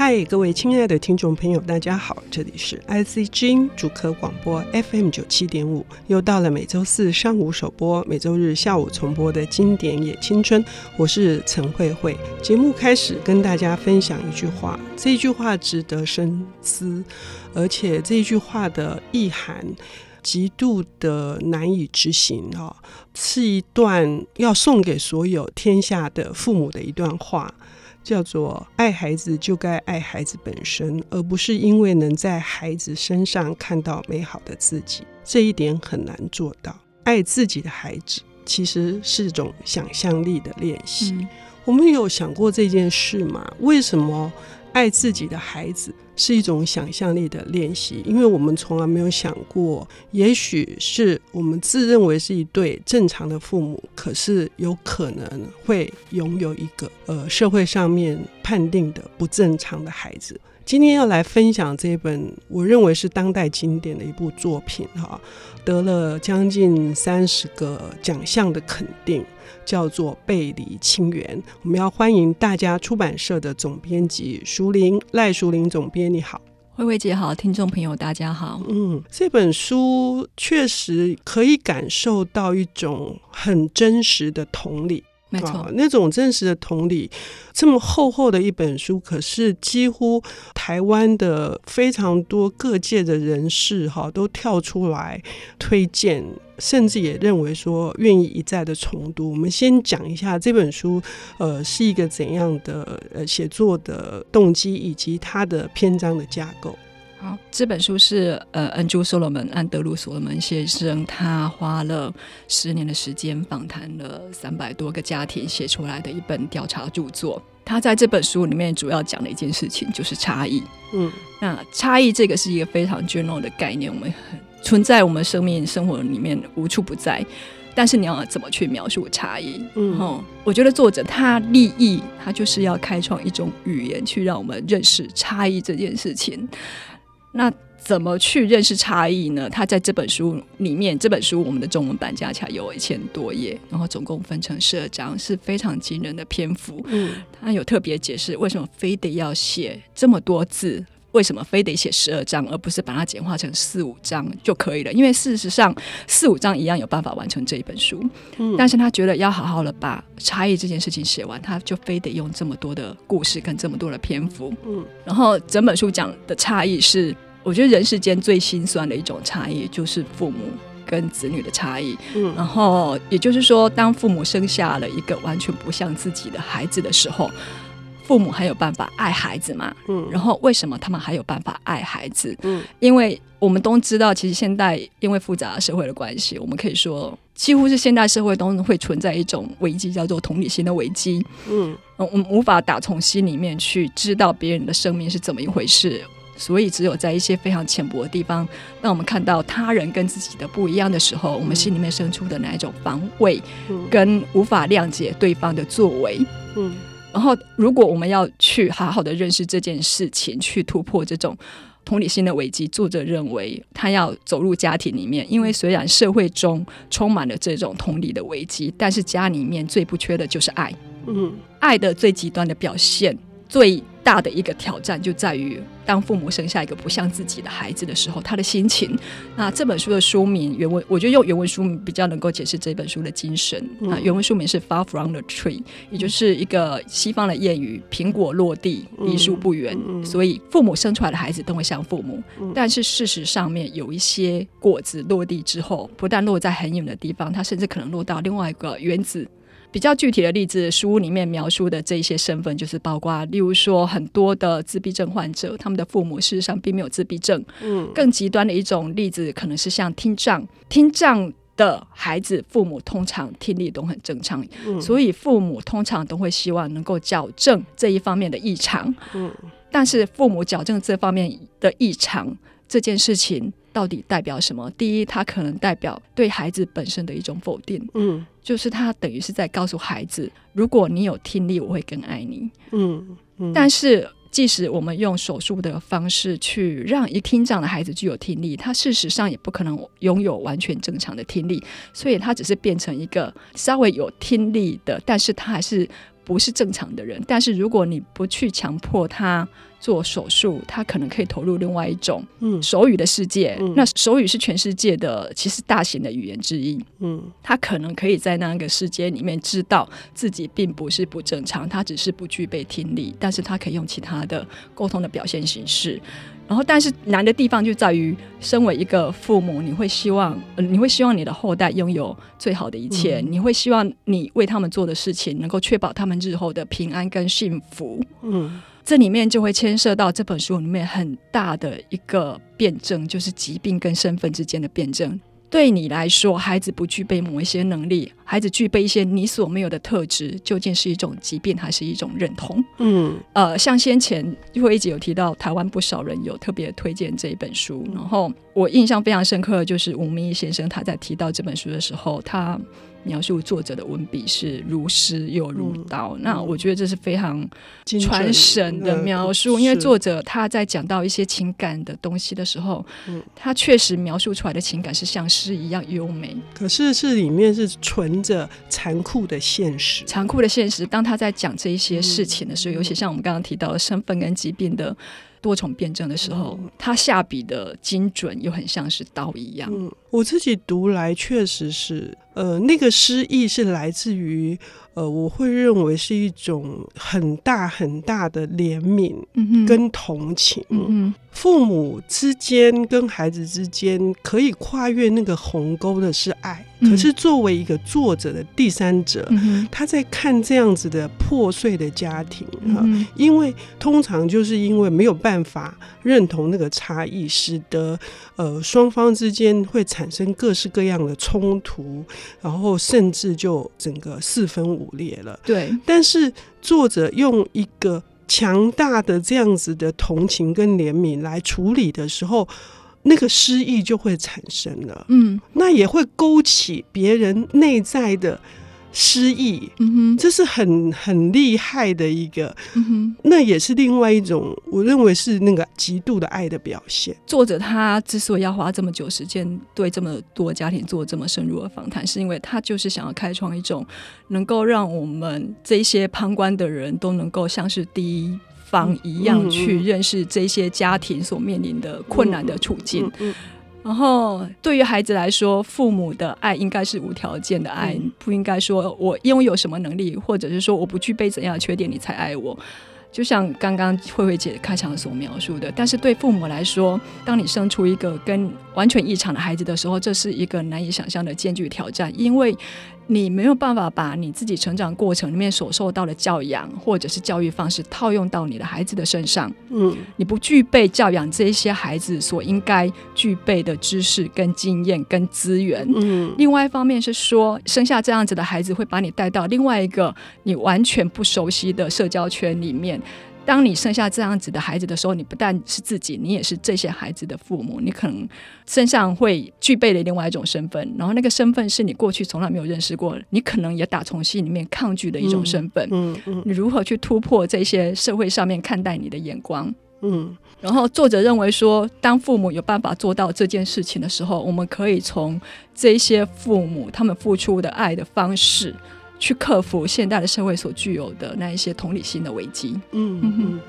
嗨，各位亲爱的听众朋友，大家好，这里是 IC 之音主科广播 FM 九七点五，又到了每周四上午首播、每周日下午重播的经典也青春，我是陈慧慧。节目开始跟大家分享一句话，这一句话值得深思，而且这一句话的意涵极度的难以执行哦，是一段要送给所有天下的父母的一段话。叫做爱孩子就该爱孩子本身，而不是因为能在孩子身上看到美好的自己。这一点很难做到。爱自己的孩子其实是一种想象力的练习。嗯。我们有想过这件事吗？为什么？爱自己的孩子是一种想象力的练习，因为我们从来没有想过，也许是我们自认为是一对正常的父母，可是有可能会拥有一个呃社会上面判定的不正常的孩子。今天要来分享这本我认为是当代经典的一部作品，哈，得了将近三十个奖项的肯定，叫做《背离清源》。我们要欢迎大家出版社的总编辑熟林赖熟林总编，你好，慧慧姐好，听众朋友大家好。嗯，这本书确实可以感受到一种很真实的同理。没错，那种真实的同理，这么厚厚的一本书，可是几乎台湾的非常多各界的人士哈都跳出来推荐，甚至也认为说愿意一再的重读。我们先讲一下这本书，呃，是一个怎样的呃写作的动机，以及它的篇章的架构。好，这本书是呃，安珠所罗门安德鲁所罗门先生，他花了十年的时间访谈了三百多个家庭写出来的一本调查著作。他在这本书里面主要讲的一件事情就是差异。嗯，那差异这个是一个非常 general 的概念，我们存在我们生命生活里面无处不在。但是你要怎么去描述差异？嗯，我觉得作者他立意，他就是要开创一种语言，去让我们认识差异这件事情。那怎么去认识差异呢？它在这本书里面，这本书我们的中文版加起来有一千多页，然后总共分成十二章，是非常惊人的篇幅。嗯，他有特别解释为什么非得要写这么多字。为什么非得写十二章，而不是把它简化成四五章就可以了？因为事实上，四五章一样有办法完成这一本书。嗯，但是他觉得要好好的把差异这件事情写完，他就非得用这么多的故事跟这么多的篇幅。嗯，然后整本书讲的差异是，我觉得人世间最心酸的一种差异，就是父母跟子女的差异。嗯，然后也就是说，当父母生下了一个完全不像自己的孩子的时候。父母还有办法爱孩子吗？嗯，然后为什么他们还有办法爱孩子？嗯，因为我们都知道，其实现代因为复杂的社会的关系，我们可以说，几乎是现代社会都会存在一种危机，叫做同理心的危机。嗯，我们无法打从心里面去知道别人的生命是怎么一回事，所以只有在一些非常浅薄的地方，当我们看到他人跟自己的不一样的时候，我们心里面生出的那一种防卫，跟无法谅解对方的作为。嗯。然后，如果我们要去好好的认识这件事情，去突破这种同理心的危机，作者认为他要走入家庭里面，因为虽然社会中充满了这种同理的危机，但是家里面最不缺的就是爱。嗯，爱的最极端的表现，最大的一个挑战就在于，当父母生下一个不像自己的孩子的时候，他的心情。那这本书的书名原文，我觉得用原文书名比较能够解释这本书的精神。那原文书名是《Far from the Tree》，也就是一个西方的谚语：“苹果落地，梨树不圆。”所以父母生出来的孩子都会像父母，但是事实上面有一些果子落地之后，不但落在很远的地方，它甚至可能落到另外一个原子。比较具体的例子，书里面描述的这些身份，就是包括，例如说很多的自闭症患者，他们的父母事实上并没有自闭症。嗯，更极端的一种例子，可能是像听障，听障的孩子，父母通常听力都很正常，嗯，所以父母通常都会希望能够矫正这一方面的异常。嗯，但是父母矫正这方面的异常这件事情。到底代表什么？第一，他可能代表对孩子本身的一种否定，嗯，就是他等于是在告诉孩子，如果你有听力，我会更爱你，嗯，嗯，但是，即使我们用手术的方式去让一听障的孩子具有听力，他事实上也不可能拥有完全正常的听力，所以他只是变成一个稍微有听力的，但是他还是不是正常的人。但是如果你不去强迫他做手术，他可能可以投入另外一种嗯手语的世界。嗯那手语是全世界的其实大型的语言之一。嗯他可能可以在那个世界里面知道自己并不是不正常，他只是不具备听力，但是他可以用其他的沟通的表现形式。然后，但是难的地方就在于，身为一个父母，你会希望，呃、你会希望你的后代拥有最好的一切，嗯你会希望你为他们做的事情能够确保他们日后的平安跟幸福。嗯这里面就会牵涉到这本书里面很大的一个辩证，就是疾病跟身份之间的辩证。对你来说，孩子不具备某一些能力，孩子具备一些你所没有的特质，究竟是一种疾病还是一种认同？嗯呃，像先前会一直有提到，台湾不少人有特别推荐这一本书，然后我印象非常深刻的就是吴明义先生他在提到这本书的时候，他描述作者的文笔是如诗又如刀，嗯那我觉得这是非常传神的描述，嗯因为作者他在讲到一些情感的东西的时候，嗯他确实描述出来的情感是像诗一样优美。可是是里面是存着残酷的现实。残酷的现实，当他在讲这一些事情的时候，嗯尤其像我们刚刚提到的身份跟疾病的多重辩证的时候，嗯他下笔的精准又很像是刀一样。嗯，我自己读来确实是，呃，那个诗意是来自于，呃，我会认为是一种很大很大的怜悯跟同情。嗯父母之间跟孩子之间可以跨越那个鸿沟的是爱，嗯可是作为一个作者的第三者，嗯，他在看这样子的破碎的家庭啊。嗯，因为通常就是因为没有办法认同那个差异，使得呃双方之间会产生各式各样的冲突，然后甚至就整个四分五裂了。对，但是作者用一个强大的这样子的同情跟怜悯来处理的时候，那个诗意就会产生了，嗯。那也会勾起别人内在的诗意。嗯哼，这是很很厉害的一个，嗯哼。那也是另外一种，我认为是那个极度的爱的表现。作者他之所以要花这么久时间对这么多家庭做这么深入的访谈，是因为他就是想要开创一种能够让我们这些旁观的人都能够像是第一方一样去认识这些家庭所面临的困难的处境。嗯嗯然后，对于孩子来说，父母的爱应该是无条件的爱，嗯不应该说我拥有什么能力，或者是说我不具备怎样的缺点你才爱我。就像刚刚慧慧姐开场所描述的，但是对父母来说，当你生出一个跟完全异常的孩子的时候，这是一个难以想象的艰巨挑战，因为你没有办法把你自己成长过程里面所受到的教养或者是教育方式套用到你的孩子的身上。嗯你不具备教养这些孩子所应该具备的知识、跟经验、跟资源。嗯另外一方面是说，生下这样子的孩子会把你带到另外一个你完全不熟悉的社交圈里面。当你生下这样子的孩子的时候，你不但是自己，你也是这些孩子的父母。你可能身上会具备了另外一种身份，然后那个身份是你过去从来没有认识过，你可能也打从心里面抗拒的一种身份。嗯嗯你如何去突破这些社会上面看待你的眼光？嗯然后作者认为说，当父母有办法做到这件事情的时候，我们可以从这些父母他们付出的爱的方式，去克服现代的社会所具有的那一些同理心的危机。嗯嗯。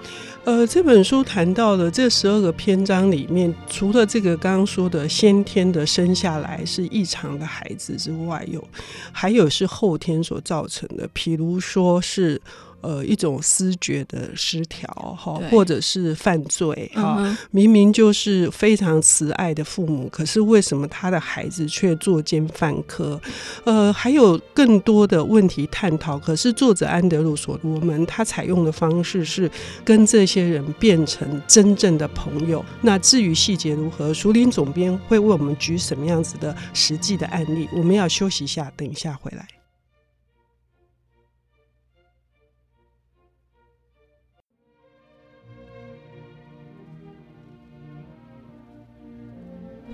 呃，这本书谈到的这十二个篇章里面，除了这个刚刚说的先天的生下来是异常的孩子之外，有还有是后天所造成的，比如说是。呃，一种思觉的失调哈，或者是犯罪哈，嗯、明明就是非常慈爱的父母，可是为什么他的孩子却作奸犯科？呃，还有更多的问题探讨。可是作者安德鲁所罗门他采用的方式是跟这些人变成真正的朋友。那至于细节如何，熟林总编会为我们举什么样子的实际的案例？我们要休息一下，等一下回来。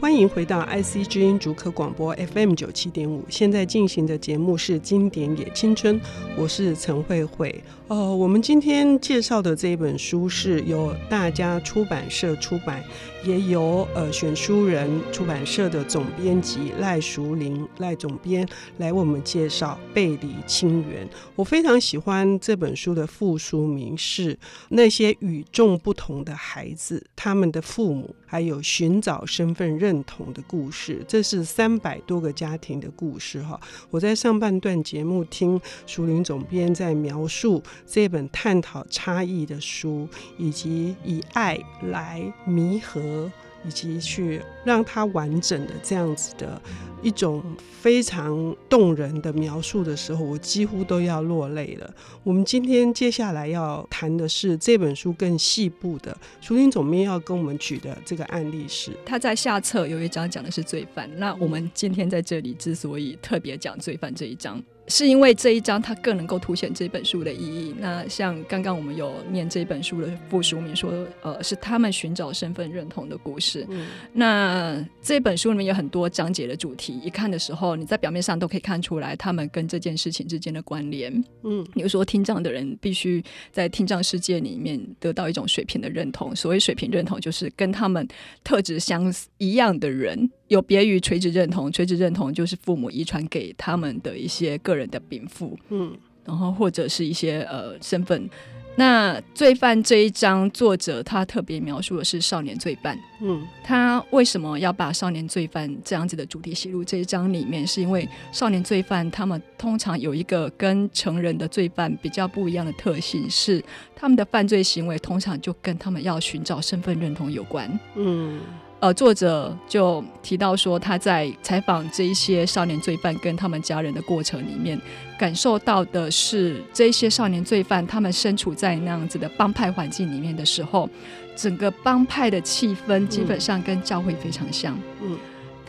欢迎回到 IC 之音主客广播 FM 九七点五，现在进行的节目是《经典也青春》，我是陈慧慧。呃，我们今天介绍的这一本书是由大家出版社出版，也由呃选书人出版社的总编辑赖淑玲赖总编来为我们介绍《背离亲缘》。我非常喜欢这本书的副书名是《那些与众不同的孩子，他们的父母，还有寻找身份认同的故事》。这是三百多个家庭的故事哈。我在上半段节目听淑玲总编在描述这本探讨差异的书，以及以爱来弥合。以及去让它完整的这样子的一种非常动人的描述的时候，我几乎都要落泪了。我们今天接下来要谈的是这本书更细部的，淑玲总编要跟我们举的这个案例是，他在下册有一章讲的是罪犯。那我们今天在这里之所以特别讲罪犯这一章。是因为这一章它更能够凸显这本书的意义。那像刚刚我们有念这本书的副书名说，呃，是他们寻找身份认同的故事。嗯、那这本书里面有很多章节的主题，一看的时候，你在表面上都可以看出来他们跟这件事情之间的关联。嗯，比如说听障的人必须在听障世界里面得到一种水平的认同。所谓水平认同，就是跟他们特质相一样的人。有别于垂直认同，垂直认同就是父母遗传给他们的一些个人的禀赋，嗯，然后或者是一些呃身份。那罪犯这一章，作者他特别描述的是少年罪犯，嗯，他为什么要把少年罪犯这样子的主题写入这一章里面？是因为少年罪犯他们通常有一个跟成人的罪犯比较不一样的特性，是他们的犯罪行为通常就跟他们要寻找身份认同有关，嗯。呃，作者就提到说，他在采访这一些少年罪犯跟他们家人的过程里面，感受到的是这一些少年罪犯他们身处在那样子的帮派环境里面的时候，整个帮派的气氛基本上跟教会非常像。嗯，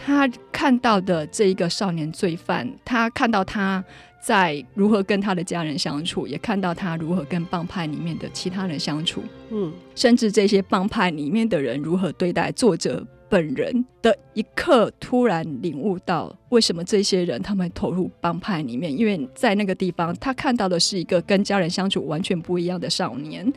他看到的这一个少年罪犯，他看到他。在如何跟他的家人相处，也看到他如何跟帮派里面的其他人相处，嗯，甚至这些帮派里面的人如何对待作者本人的一刻，突然领悟到为什么这些人他们投入帮派里面，因为在那个地方，他看到的是一个跟家人相处完全不一样的少年。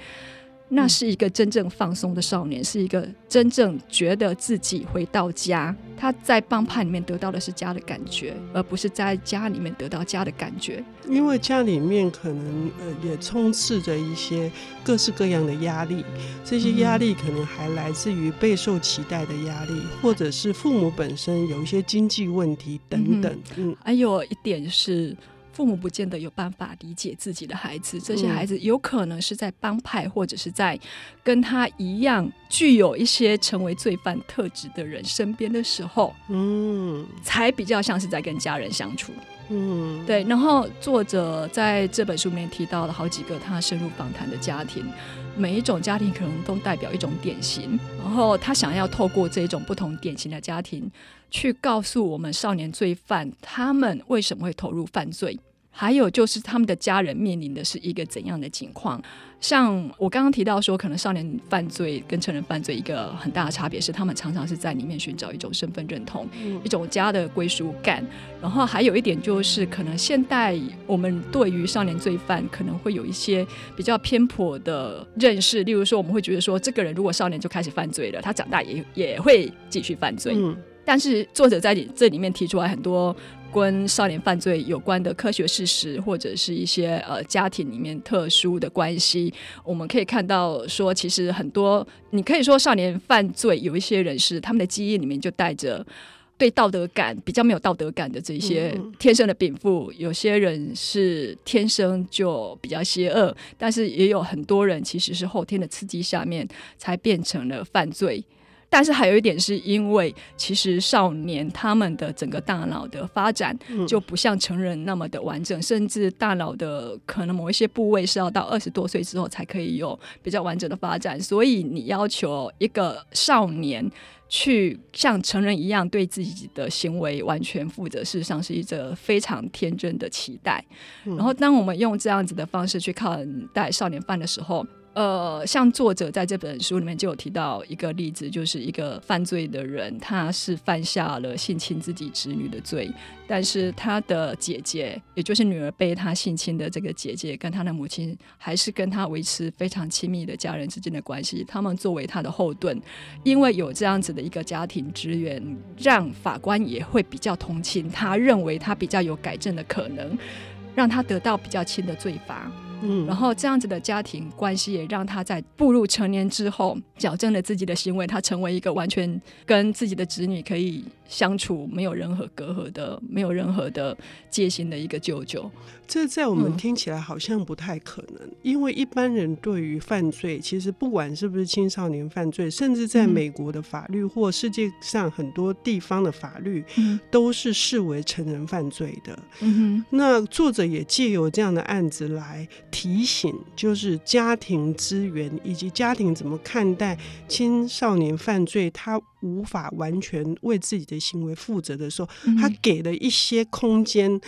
那是一个真正放松的少年，是一个真正觉得自己回到家。他在帮派里面得到的是家的感觉，而不是在家里面得到家的感觉。因为家里面可能呃也充斥着一些各式各样的压力，这些压力可能还来自于备受期待的压力，或者是父母本身有一些经济问题等等。嗯，还有一点是。父母不见得有办法理解自己的孩子，这些孩子有可能是在帮派或者是在跟他一样具有一些成为罪犯特质的人身边的时候，嗯，才比较像是在跟家人相处，嗯，对。然后作者在这本书里面提到了好几个他深入访谈的家庭，每一种家庭可能都代表一种典型，然后他想要透过这种不同典型的家庭，去告诉我们少年罪犯他们为什么会投入犯罪。还有就是他们的家人面临的是一个怎样的情况？像我刚刚提到说，可能少年犯罪跟成人犯罪一个很大的差别是，他们常常是在里面寻找一种身份认同，嗯、一种家的归属感。然后还有一点就是，可能现代我们对于少年罪犯可能会有一些比较偏颇的认识，例如说，我们会觉得说，这个人如果少年就开始犯罪了，他长大也也会继续犯罪。嗯、但是作者在这里面提出来很多。跟少年犯罪有关的科学事实，或者是一些呃家庭里面特殊的关系，我们可以看到说，其实很多你可以说少年犯罪有一些人是他们的基因里面就带着对道德感比较没有道德感的这些天生的禀赋，有些人是天生就比较邪恶，但是也有很多人其实是后天的刺激下面才变成了犯罪。但是还有一点，是因为其实少年他们的整个大脑的发展就不像成人那么的完整，甚至大脑的可能某一些部位是要到二十多岁之后才可以有比较完整的发展。所以你要求一个少年去像成人一样对自己的行为完全负责，事实上是一个非常天真的期待。然后当我们用这样子的方式去看待少年犯的时候，呃，像作者在这本书里面就有提到一个例子，就是一个犯罪的人，他是犯下了性侵自己侄女的罪，但是他的姐姐，也就是女儿被他性侵的这个姐姐，跟他的母亲还是跟他维持非常亲密的家人之间的关系，他们作为他的后盾，因为有这样子的一个家庭支援，让法官也会比较同情他，认为他比较有改正的可能，让他得到比较轻的罪罚。嗯，然后这样子的家庭关系也让他在步入成年之后，矫正了自己的行为，他成为一个完全跟自己的子女可以相处，没有任何隔阂的，没有任何的戒心的一个舅舅。这在我们听起来好像不太可能，嗯、因为一般人对于犯罪，其实不管是不是青少年犯罪，甚至在美国的法律或世界上很多地方的法律，嗯、都是视为成人犯罪的。嗯哼，那作者也借由这样的案子来。提醒就是家庭资源以及家庭怎么看待青少年犯罪，他无法完全为自己的行为负责的时候，他给了一些空间，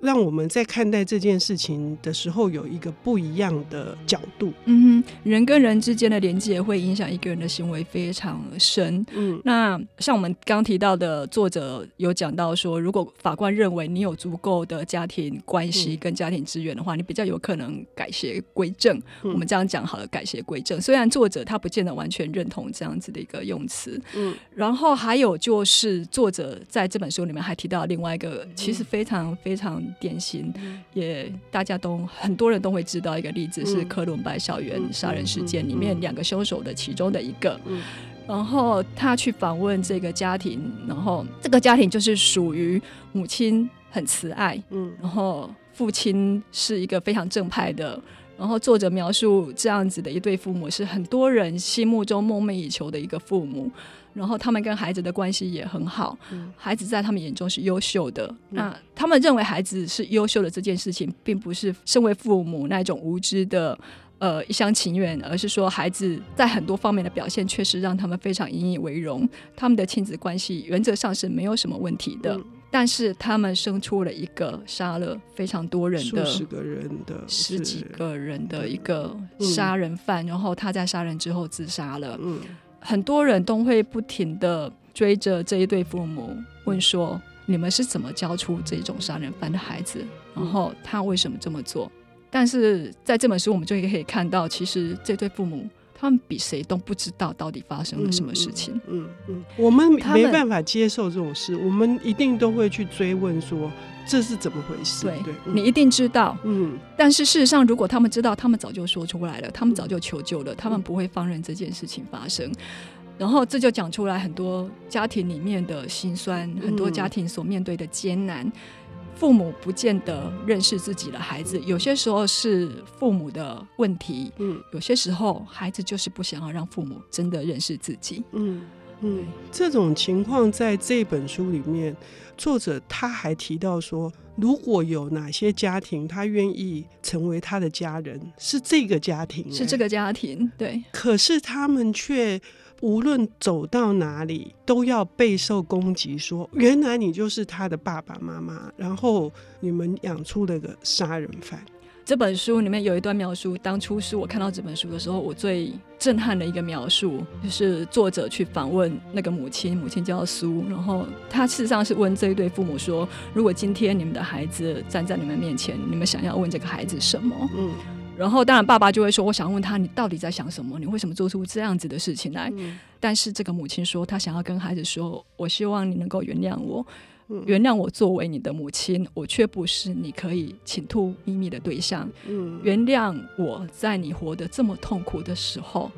让我们在看待这件事情的时候有一个不一样的角度。嗯哼，人跟人之间的连接会影响一个人的行为非常深。嗯，那像我们刚提到的，作者有讲到说，如果法官认为你有足够的家庭关系跟家庭资源的话，你比较有可能改邪归正。我们这样讲好了，改邪归正。虽然作者他不见得完全认同这样子的一个用词。嗯。然后还有就是，作者在这本书里面还提到另外一个，其实非常非常典型，也大家都很多人都会知道一个例子，是科伦白校园杀人事件里面两个凶手的其中的一个。然后他去访问这个家庭，然后这个家庭就是属于母亲很慈爱，嗯然后父亲是一个非常正派的。然后作者描述这样子的一对父母，是很多人心目中梦寐以求的一个父母。然后他们跟孩子的关系也很好，孩子在他们眼中是优秀的。那他们认为孩子是优秀的这件事情，并不是身为父母那种无知的呃一厢情愿，而是说孩子在很多方面的表现确实让他们非常引以为荣。他们的亲子关系原则上是没有什么问题的，但是他们生出了一个杀了非常多人的十个人的十几个人的一个杀人犯，然后他在杀人之后自杀了。嗯。很多人都会不停地追着这一对父母问说：“你们是怎么教出这种杀人犯的孩子？然后他为什么这么做？”但是在这本书，我们就可以看到，其实这对父母他们比谁都不知道到底发生了什么事情。嗯，嗯，我们没办法接受这种事，我们一定都会去追问说。这是怎么回事？对，对嗯、你一定知道。嗯，但是事实上，如果他们知道，他们早就说出来了，他们早就求救了，他们不会放任这件事情发生。然后这就讲出来很多家庭里面的辛酸，很多家庭所面对的艰难。父母不见得认识自己的孩子，有些时候是父母的问题。嗯，有些时候孩子就是不想要让父母真的认识自己。嗯。嗯，这种情况在这本书里面，作者他还提到说，如果有哪些家庭他愿意成为他的家人，是这个家庭，是这个家庭，对。可是他们却无论走到哪里都要备受攻击，说原来你就是他的爸爸妈妈，然后你们养出了个杀人犯。这本书里面有一段描述，当初是我看到这本书的时候，我最震撼的一个描述，就是作者去访问那个母亲，母亲叫苏，然后他事实上是问这一对父母说：如果今天你们的孩子站在你们面前，你们想要问这个孩子什么？嗯，然后当然爸爸就会说：我想问他，你到底在想什么？你为什么做出这样子的事情来？嗯，但是这个母亲说，她想要跟孩子说：我希望你能够原谅我。原谅我作为你的母亲，我却不是你可以倾吐秘密的对象。嗯，原谅我在你活得这么痛苦的时候，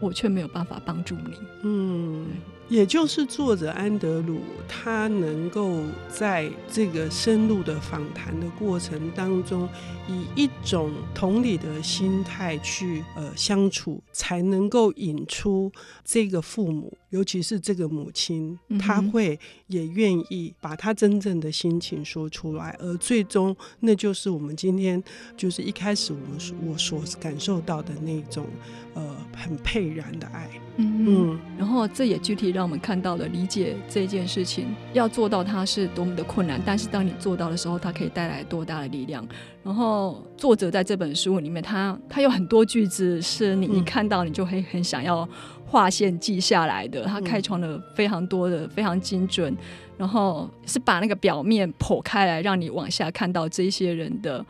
我却没有办法帮助你。嗯，也就是作者安德鲁，他能够在这个深入的访谈的过程当中，以一种同理的心态去呃相处，才能够引出这个父母。尤其是这个母亲，嗯、她会也愿意把她真正的心情说出来，而最终那就是我们今天就是一开始我们我所感受到的那种呃很沛然的爱。嗯嗯，然后这也具体让我们看到了理解这件事情要做到它是多么的困难，但是当你做到的时候，它可以带来多大的力量。然后作者在这本书里面，他他有很多句子是你一看到你就会很想要划线记下来的。他开创了非常多的非常精准，然后是把那个表面剖开来，让你往下看到这些人的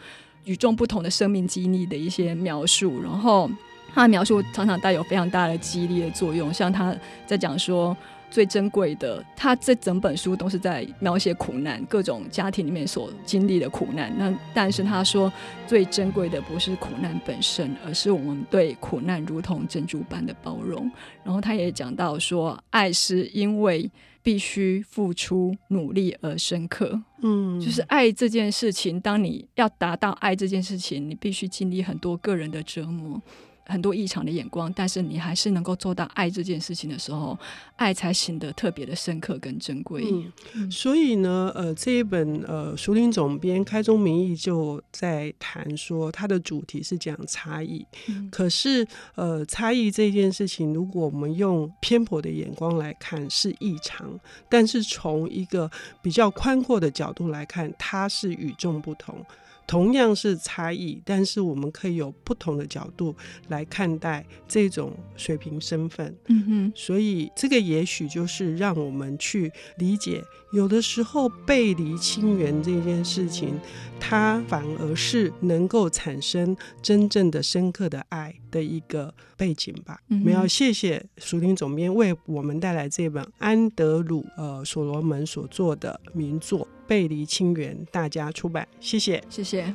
与众不同的生命经历的一些描述，然后。他的描述常常带有非常大的激励的作用，像他在讲说最珍贵的，他这整本书都是在描写苦难，各种家庭里面所经历的苦难。那但是他说最珍贵的不是苦难本身，而是我们对苦难如同珍珠般的包容。然后他也讲到说，爱是因为必须付出努力而深刻。嗯，就是爱这件事情，当你要达到爱这件事情，你必须经历很多个人的折磨。很多异常的眼光，但是你还是能够做到爱这件事情的时候，爱才显得特别的深刻跟珍贵。嗯，所以呢，呃，这一本呃，熟林总编开宗明义就在谈说，它的主题是讲差异。嗯，可是，呃，差异这件事情，如果我们用偏颇的眼光来看是异常，但是从一个比较宽阔的角度来看，它是与众不同。同样是差异，但是我们可以有不同的角度来看待这种水平身份。嗯哼，所以这个也许就是让我们去理解，有的时候背离亲缘这件事情，它反而是能够产生真正的深刻的爱的一个背景吧。我们要谢谢熟林总编为我们带来这本安德鲁呃所罗门所做的名作。背离亲缘，大家出版，谢谢，谢谢。